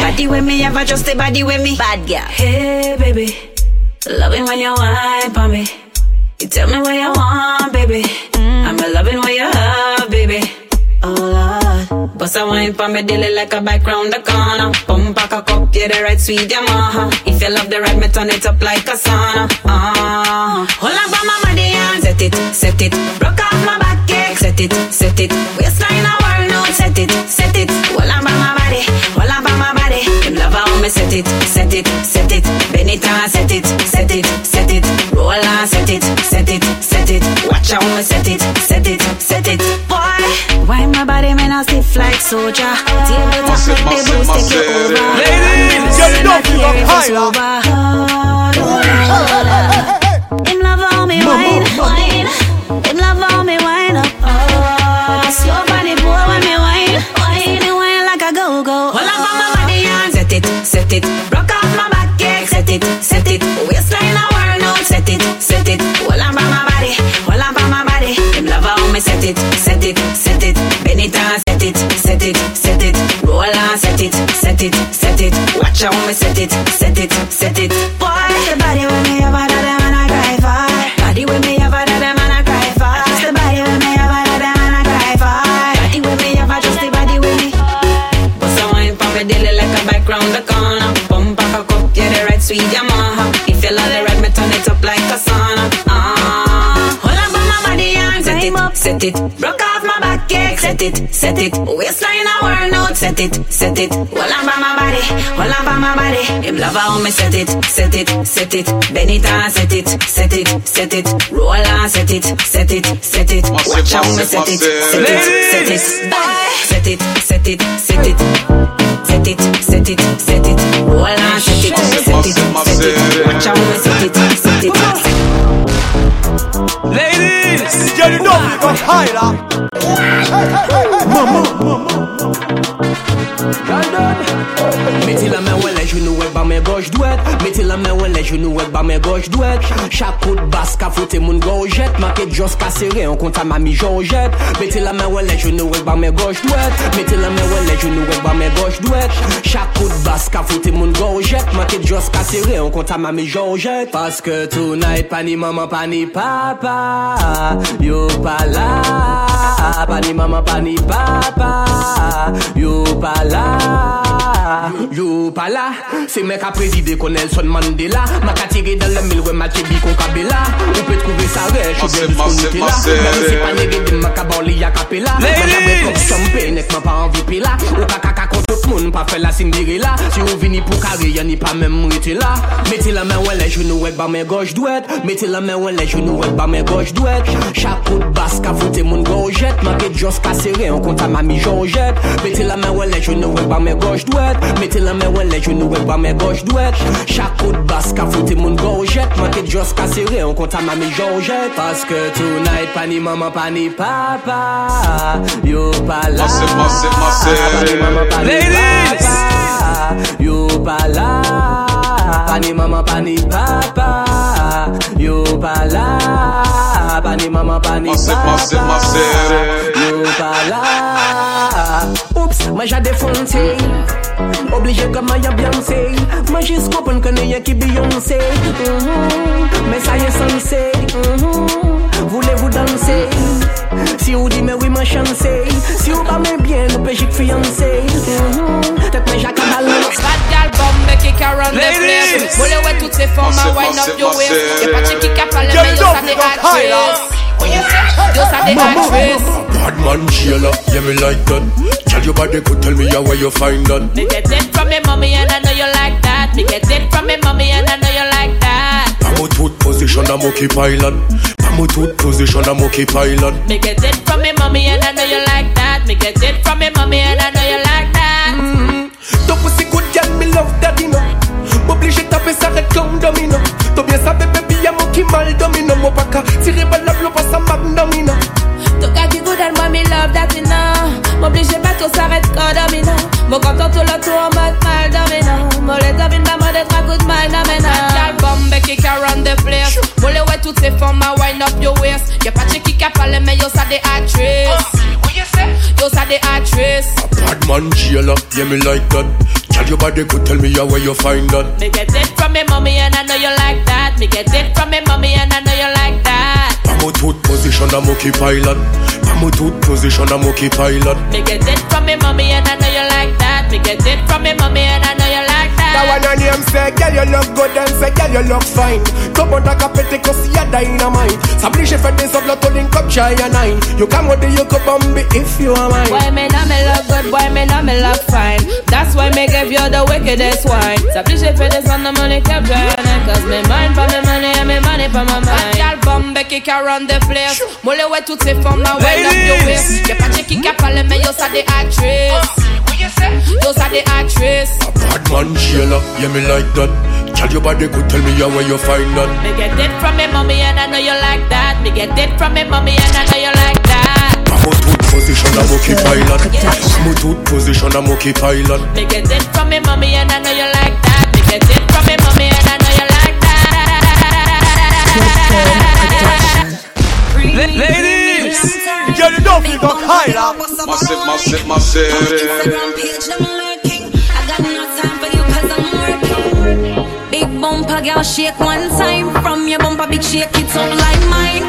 Body with me, ever just a body with me. Bad girl. Hey baby, loving when you whine on me. You tell me what you want, baby. I'm a loving what you have, baby. Oh Lord, bust a wine for me daily like a bike round the corner. Pump back a cup, yeah the right sweet Yamaha. If you love the ride, me turn it up like a sauna. Ah, hold on my body and set it, set it. Broke off my back, cake, set it, set it. Waistline a world note, set it, set it. Hold on for my body, hold on for my body. Him love how me set it, set it, set it. Bend it and set it, set it, set it. Roll and set it, set it, set it. Watch how me set it, set it, set it. Boy, why my body man a stiff like soldier? Table top Massive, make the boost take you over. Ladies, get it up, Say you my up fear if it's higher. Him love how me wine, wine. Him love how me wine up. Oh, slow body boy when me wine, wine. Me wine like a go go. Hold up on my body and set it, set it. Rock off my back, cake, set it, set it. Waistline a world note, set it, set it. Hold up on my body, hold up on my body. Him love how me set it, set it, set it. Bend it and set it, set it, set it. Roll and set it, set it, set it. Watch how me set it, set it, set it. Boy, it, set it. Waistline a world note, set it, set it. Hold on for my body, hold on for my body. Him love how me set it, set it, set it. Bend it and set it, set it, set it. Roll and set it, set it, set it. Massive, Watch how me set it, set it, set it. Set it, set it, set it. Set it, set it, set it. Roll and set it, set it, set it. massive. Watch how me set it, set it. Ladies, Get it up, you got higher. Mettez nan men wè le jounou wèk ba men goj dwek. Chak kout bas ka fote moun gorjet Make djons ka sere an konta mami jorjet. Mete la men wè le jounou wèk ba men goj dwek. Mete la men wè le jounou wèk ba men goj dwek. Chak kout bas ka fote moun gorjet Make djons ka sere an konta mami jorjet. Paske tou night pa ni maman pa ni papa Yo pa la. Pa ni maman pa ni papa Yo pa la. Yo pala, se men ka prezide kon Nelson Mandela. Ma ka tire dan le mil we ma chebi kon kabela. Ou pe trouve sa rej, ou gen bis kon Nutella. Nan se pa nere dem ma ka ban li ya kapela. Ma ka we kop champe, nek ma pa anvi pela. Ou ka kaka kontot moun, pa fe la Cinderella. Si ou vini pou kare, ya ni pa men mrete la. Mete la men we le jounou wek ba men goj dwet Mete la men we le jounou wek ba men goj dwet Chakout bas ka vote moun gorjet Ma ke jos ka sere, an konta mami jorjet Mete la men we le jounou wek ba men goj dwet Mete la mè wè lej, yon nou wè ba mè goj dwek Chakout bas ka foute moun gorjet Man ket jos ka sere, an konta ma mè jorjet Paske tonight, pa ni maman, pa ni papa. Yo pa la Mase, mase, mase ah, Pa ni maman, pa ni papa. Yo pa la Pa ni maman, pa ni papa. Yo pa la Pa ni maman, pa ni papa. Mase, mase, mase Yo pa la Oups, mè jade fonte Obligé comme Maya Beyoncé Moi juste comprendre que n'est qui Beyoncé Mhm. Mais ça y est censé Mhm. Voulez-vous danser Si vous dites mais oui ma chance Si vous pas mais bien nous péchique fiancé Mhm. Peut-être mais j'ai balance Bad gal bomb, make it can run the Ladies! place. Bullet with toutes ses formes, Massive, wind up massive, your waist. massive. Y'a pas de chick qui capable, Get mais it yo up, ça des you got higher. actrices. What you say? Yo ça des actrices. Bad man Sheila, yeah me like that. Your body could tell me where you find that. Me get it from me mommy and I know you like that. Me get it from me mommy and I know you like that. I'm a tooth position, I'm okay pilot. I'm a tooth position, I'm okay pilot. Me get it from me mommy and I know you like that. Me get it from me mommy and I know you like that. Mm-hmm. Ton pussy good girl, me love daddy no M'oblige taper ça red comme domino T'as bien sabe baby, y'a mon qui mal domino Mon qu'à tirer par la blow, pas ça domino Tout domino. Mon content tout le tour en mode mal les domine ma mode trois coups de mal domino. Bad gal bomb, make it can run the place. Bullet with toutes ces femmes à wind up your waist. Y'a pas de chick qui parle, mais yo, ça des actrices. Oh, yo, ça des actrices. Bad man jailer, yeah me like that. Tell your body good, tell me yeah, where you find that. Me get it from me mommy and I know you like that. Me get it from me mommy and I know you like that. Pamo tooth position a monkey pilot. Pamo tooth position a monkey pilot. Me get it from me mommy and I know you like that. Me get it from me mommy and I know you like that. That one on him say, girl you look good and say, girl you look fine. Come on, like a petty cause you dynamite. S'oblige fait des autres to link up shy and nine. You come with the you could bomb if you are mine. Boy, me know me look good, boy, me know me look fine. That's why me give you the wickedest wine. S'oblige fait des on the money kept draining. Cause me mind for me money and me money for my mind. Y'all bombe qui can run the place. Molle ouais toutes ces femmes à wind up your waist. Y'a pas de qui qui parle, mais yo ça des actrices. Yo ça des actrices. Bad man jailer, yeah me like that. Tell your body good, tell me yeah, where you find that. Me get it from me mommy and I know you like that. Me get it from me mommy and I know you like that. Pamo tooth position a monkey pilot. Pamo tooth position a monkey pilot. Me get it from me mommy and I know you like that. Me get it from me mommy and I know you like that. La- Ladies, Girl you don't feel got higher. massive, massive, massive. Instagram page, I'm. I got no time for you I'm working. Big bumper, girl, shake one time. From your bumper, big shake it up like mine.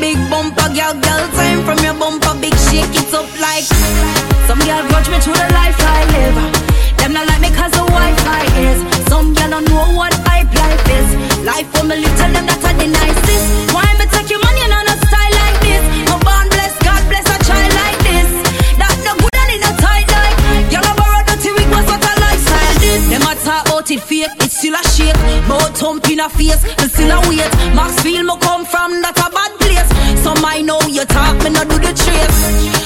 Big bumper, girl, girl, time. From your bumper, big shake it up like. Some girl grudge me through the life I live. Them not like me cause the Wi-Fi is. Some girl don't know what hype life is. Life for me little them that are the nicest. Why it fake, it still a shake. Bout thump in a face, it still a wait. Maxfield me come from, that a bad place. Some I know you talk, me no do the trace.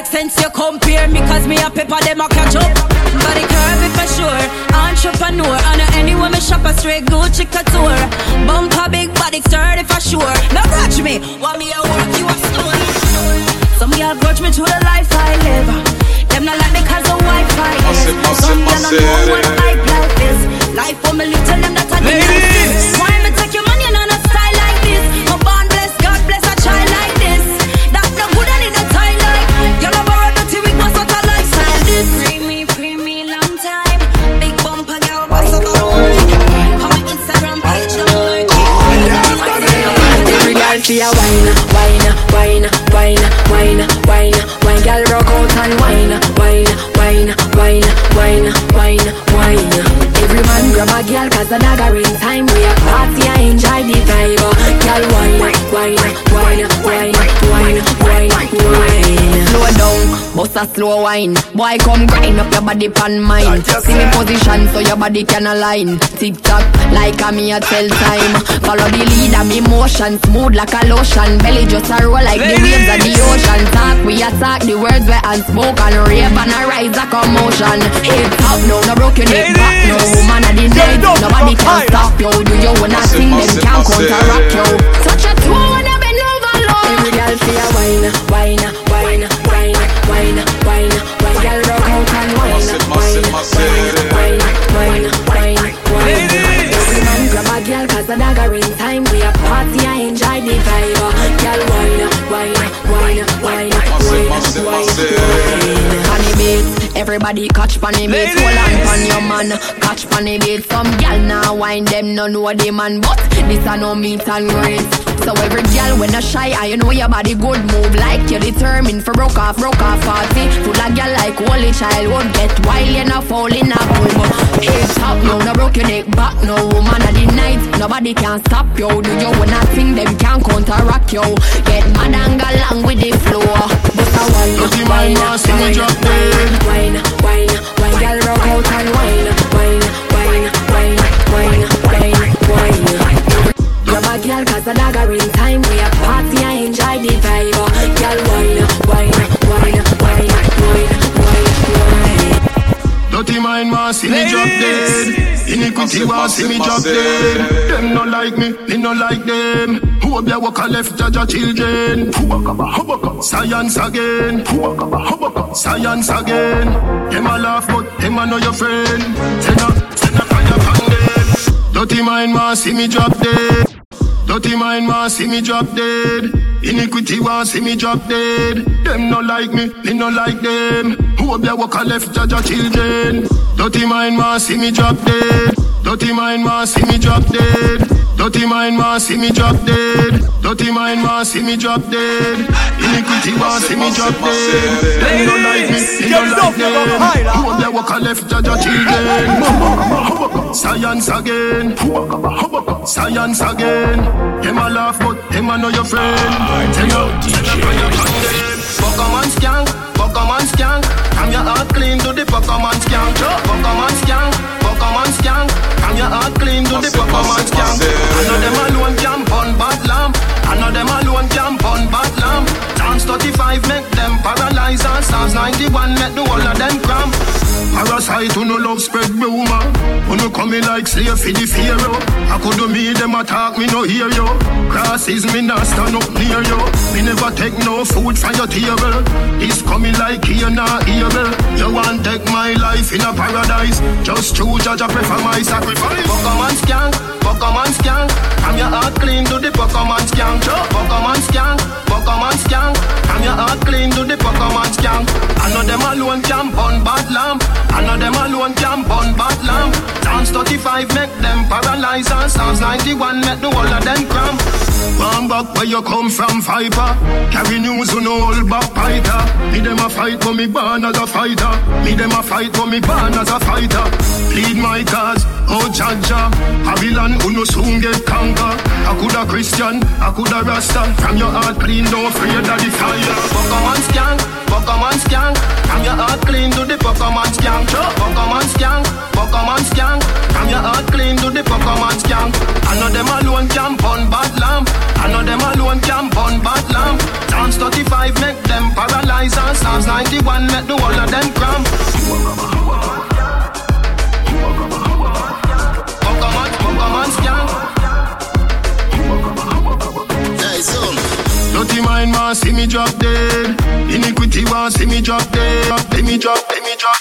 Make sense you compare me cause me a pepper them a catch up. Body curvy for sure. Entrepreneur. And anywhere me shop a straight Gucci couture. Bumper big body sturdy for sure. No grudge me. Want me a work you a store. Some girl grudge me to the life I live. Them not like me cause the Wi-Fi is. Some girl don't know what hype life is. Life for me little them that are the Every man grab a girl 'cause the dagger in time. We a party, I enjoy the vibe. Oh, girl wine, wine, wine, wine, wine, wine, wine. Slow down, bust a slow wine. Boy, come grind up your body pan mine. See me position so your body can align. Tick tock, like a me a tell time. Follow the lead of me motion, smooth like a lotion. Belly just a roll like the waves of the ocean. Talk, we attack the words we unspoken. Rave and a rise a commotion. Hip hop, no, no broken hip back, no woman of the night. Nobody can stop you. Do you wanna sing them can't counteract you. Touch a toe when I bend over low. Every girl see a wine, wine, wine, wine, wine, wine, wine. Girl rock out and wine, Massive, wine, massive, massive. wine, wine, wine, wine, wine. Ladies. Every man grab a girl 'cause the dagger in time. We a party, everybody catch funny beats. Hold on pon your man, catch funny beats. Some gal now wine them no know the man, but this a no meet and greet. So every gal when a shy, I you know your body good move like you're determined for broke off, broke off party. Full of gal like holy child won't get wild, you not fall in a boom. Hips up, no, no broke your neck back, no woman of the night. Nobody can stop you. Do you wanna sing them can't counteract you? Get mad and go along with the flow one. Dirty mind wants drop dead. Wine, wine, wine, girl, rock out and wine, wine, wine, wine, wine, wine, wine. You're my girl, cause the dagger in time. We a party, and enjoy the vibe. Girl, wine, wine, wine, wine, wine, wine, wine. Dirty mind wants me drop dead. Iniquity want see me drop dead. Them no like me, me no like them. Who up there walk a left judge a children? Science again. Science again. Them a laugh but them a know your friend. Send a, send a fire from them. Dirty mind want see me drop dead. Dirty mind want see me drop dead. Iniquity want see me drop dead. Them no like me, me no like them. There walk a left judge children? Dirty mind want see me drop dead. Dirty mind want see me drop dead. Dirty mind want see me drop dead. Dirty mind want see me drop dead. Iniquity want see me drop dead. Them no like me, me no like up there walk a left judge children? Science again. Science again. Them a laugh but them a know your friend. Tell you, Pokemon skank, Pokemon skank. I'm your heart clean to the Pokemon skank. Pokemon skank, Pokemon skank. I'm your heart clean to the Pokemon skank. I know them alone can burn bad lamp. I know them alone can burn bad lamp. Psalms 35 make them paralyze and Psalms 91 make the whole of them cramp. Parasite who no love spread rumor. Who no coming like slave for the pharaoh. I could do me them attack me no hear you. Crosses me not stand up near you. Me never take no food from your table. It's coming like here now evil. You want take my life in a paradise. Just choose judge I prefer my sacrifice. Pokemon skank, Pokemon skank. I'm 91 make the whole of them cramp. One back where you come from, Viper. Carry news on all back fighter. Me them a fight, but me born as a fighter. Me them a fight, but me born as a fighter. Plead my cause, oh ah. Jaja. Babylon, who no soon get conquer. I coulda Christian, I coulda Rasta. From your heart clean, don't afraid of the fire. Pokemon skank, Pokemon skank. From your heart clean to the Pokemon skank. Pokemon skank, Pokemon skank. From your heart clean to the Pokemon skank. I know them alone can burn bad lamp. Know them alone can burn bad lamp. Psalms 35 make them paralyze and Psalms 91 make the whole of them cramp. Pokemon, Pokemon skank. Hey, so. Dirty mind want see me drop dead. Iniquity want see me drop dead. See me drop, see me drop.